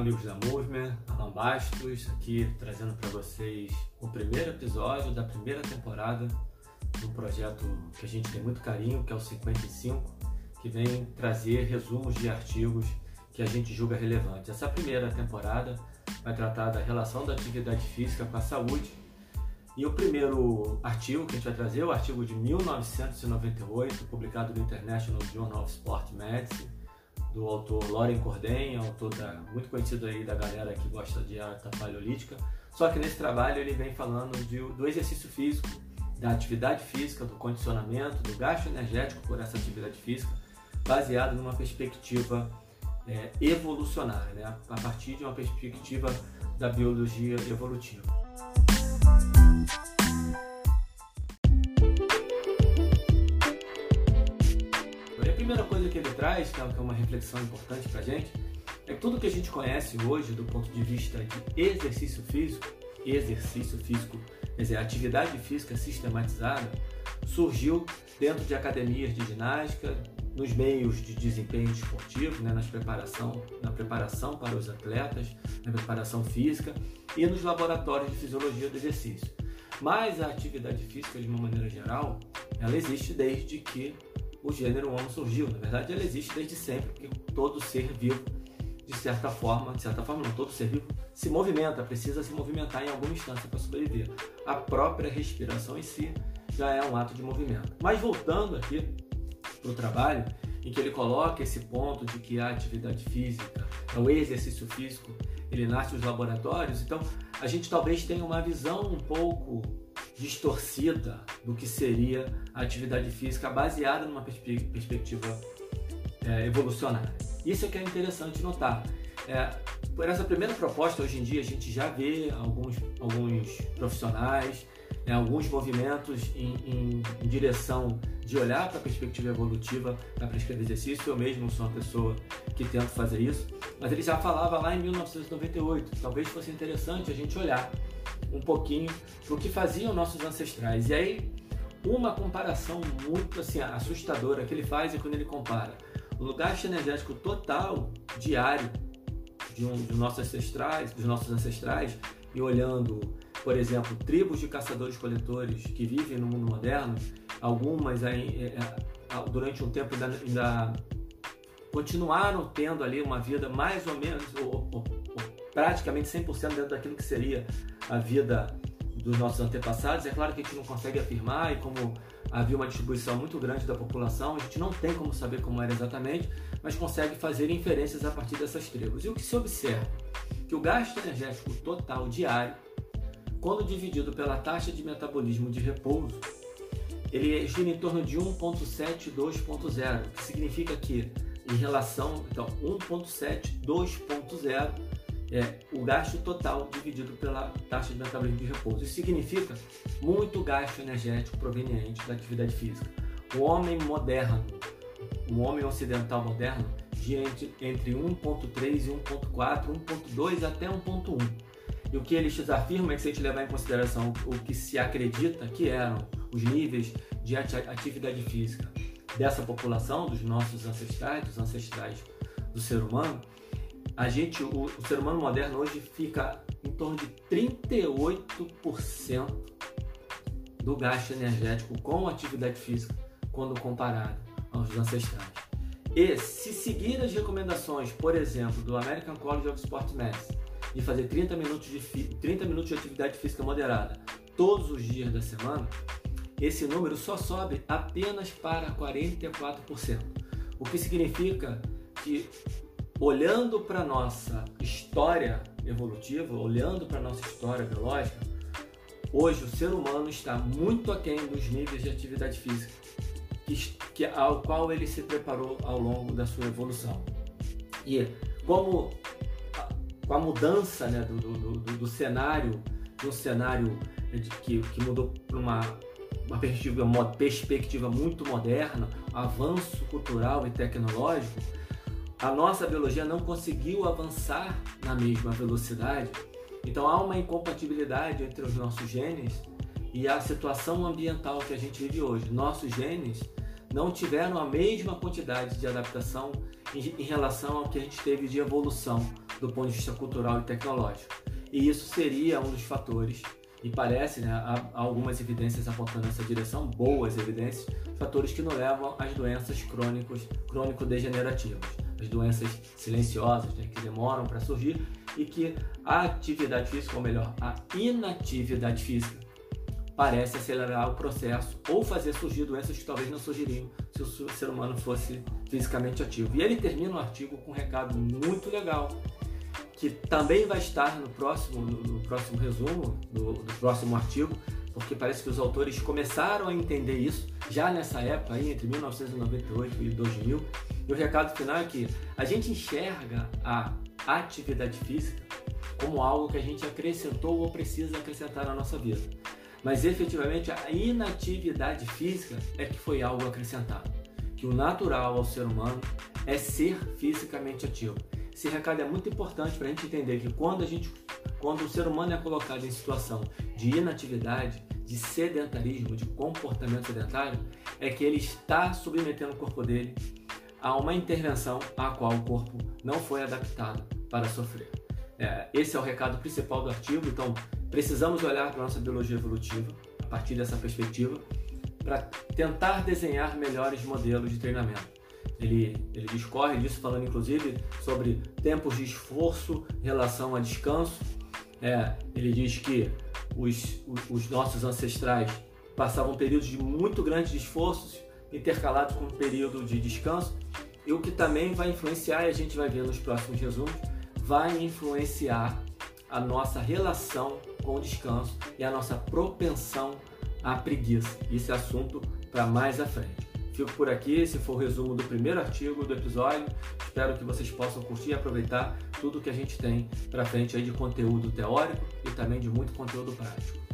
amigos da Movement, Alan Bastos, aqui trazendo para vocês o primeiro episódio da primeira temporada do projeto que a gente tem muito carinho, que é o 55, que vem trazer resumos de artigos que a gente julga relevantes. Essa primeira temporada vai tratar da relação da atividade física com a saúde. E o primeiro artigo que a gente vai trazer é o artigo de 1998, publicado no International Journal of Sport Medicine, do autor Loren Corden, autor da, muito conhecido aí da galera que gosta de arte paleolítica. Só que nesse trabalho ele vem falando de, do exercício físico, da atividade física, do condicionamento, do gasto energético por essa atividade física, baseado numa perspectiva é, evolucionária, né? a partir de uma perspectiva da biologia evolutiva. Que ele traz, que é uma reflexão importante para a gente, é que tudo que a gente conhece hoje do ponto de vista de exercício físico, exercício físico, quer dizer, atividade física sistematizada, surgiu dentro de academias de ginástica, nos meios de desempenho esportivo, né, nas preparação, na preparação para os atletas, na preparação física e nos laboratórios de fisiologia do exercício. Mas a atividade física, de uma maneira geral, ela existe desde que o gênero Homo surgiu. Na verdade, ele existe desde sempre, porque todo ser vivo, de certa forma, de certa forma não, todo ser vivo se movimenta, precisa se movimentar em alguma instância para sobreviver. A própria respiração em si já é um ato de movimento. Mas voltando aqui para o trabalho, em que ele coloca esse ponto de que a atividade física, o exercício físico, ele nasce nos laboratórios, então a gente talvez tenha uma visão um pouco distorcida do que seria a atividade física baseada numa perspectiva é, evolucionária. Isso é que é interessante notar. É, por essa primeira proposta, hoje em dia, a gente já vê alguns, alguns profissionais, né, alguns movimentos em, em, em, direção de olhar para a perspectiva evolutiva para prescrever exercício. Eu mesmo sou uma pessoa que tento fazer isso, mas ele já falava lá em 1998. Talvez fosse interessante a gente olhar um pouquinho do que faziam nossos ancestrais. E aí, uma comparação muito assim, assustadora que ele faz é quando ele compara o gasto energético total diário de um dos nossos ancestrais, dos nossos ancestrais, e olhando, por exemplo, tribos de caçadores-coletores que vivem no mundo moderno, algumas aí, é, é, durante um tempo ainda, ainda, continuaram tendo ali uma vida mais ou menos, ou, ou, ou praticamente 100% dentro daquilo que seria a vida dos nossos antepassados. É claro que a gente não consegue afirmar, e como havia uma distribuição muito grande da população, a gente não tem como saber como era exatamente, mas consegue fazer inferências a partir dessas tribos. E o que se observa? Que o gasto energético total diário, quando dividido pela taxa de metabolismo de repouso, ele gira em torno de 1.7, 2.0, que significa que em relação, então 1.7, 2.0 é o gasto total dividido pela taxa de metabolismo de repouso. Isso significa muito gasto energético proveniente da atividade física. O homem moderno, o homem ocidental moderno, gira entre 1.3 e 1.4, 1.2 até 1.1. E o que eles afirmam é que se a gente levar em consideração o que se acredita que eram os níveis de atividade física dessa população, dos nossos ancestrais, dos ancestrais do ser humano, a gente, o, o ser humano moderno hoje fica em torno de 38% do gasto energético com atividade física quando comparado aos ancestrais. E se seguir as recomendações, por exemplo, do American College of Sport Medicine, de fazer 30 minutos de, 30 minutos de atividade física moderada todos os dias da semana, esse número só sobe apenas para 44%. O que significa que olhando para nossa história evolutiva, olhando para nossa história biológica, hoje o ser humano está muito aquém dos níveis de atividade física que, que, ao qual ele se preparou ao longo da sua evolução. E como com a mudança né, do, do, do, do cenário, de um cenário que, que mudou para uma, uma perspectiva, perspectiva muito moderna, avanço cultural e tecnológico, a nossa biologia não conseguiu avançar na mesma velocidade. Então há uma incompatibilidade entre os nossos genes e a situação ambiental que a gente vive hoje. Nossos genes não tiveram a mesma quantidade de adaptação em, relação ao que a gente teve de evolução do ponto de vista cultural e tecnológico. E isso seria um dos fatores, e parece, né, há algumas evidências apontando nessa direção, boas evidências, fatores que nos levam às doenças crônicos, crônico-degenerativas, as doenças silenciosas, né, que demoram para surgir e que a atividade física, ou melhor, a inatividade física, parece acelerar o processo ou fazer surgir doenças que talvez não surgiriam se o ser humano fosse fisicamente ativo. E ele termina o artigo com um recado muito legal, que também vai estar no próximo, no próximo resumo do, do próximo artigo, porque parece que os autores começaram a entender isso já nessa época, aí, entre 1998 e 2000. E o recado final é que a gente enxerga a atividade física como algo que a gente acrescentou ou precisa acrescentar na nossa vida. Mas efetivamente a inatividade física é que foi algo acrescentado. Que o natural ao ser humano é ser fisicamente ativo. Esse recado é muito importante para a gente entender que quando a gente, quando o ser humano é colocado em situação de inatividade, de sedentarismo, de comportamento sedentário, é que ele está submetendo o corpo dele a uma intervenção a qual o corpo não foi adaptado para sofrer. É, esse é o recado principal do artigo. Então, precisamos olhar para a nossa biologia evolutiva a partir dessa perspectiva para tentar desenhar melhores modelos de treinamento. Ele, ele discorre disso, falando inclusive sobre tempos de esforço em relação a descanso. É, ele diz que os, os nossos ancestrais passavam períodos de muito grandes esforços intercalados com um período de descanso, e o que também vai influenciar, e a gente vai ver nos próximos resumos, vai influenciar a nossa relação com o descanso e a nossa propensão à preguiça. Isso é assunto para mais à frente. Fico por aqui, esse foi o resumo do primeiro artigo do episódio. Espero que vocês possam curtir e aproveitar tudo que a gente tem para frente aí de conteúdo teórico e também de muito conteúdo prático.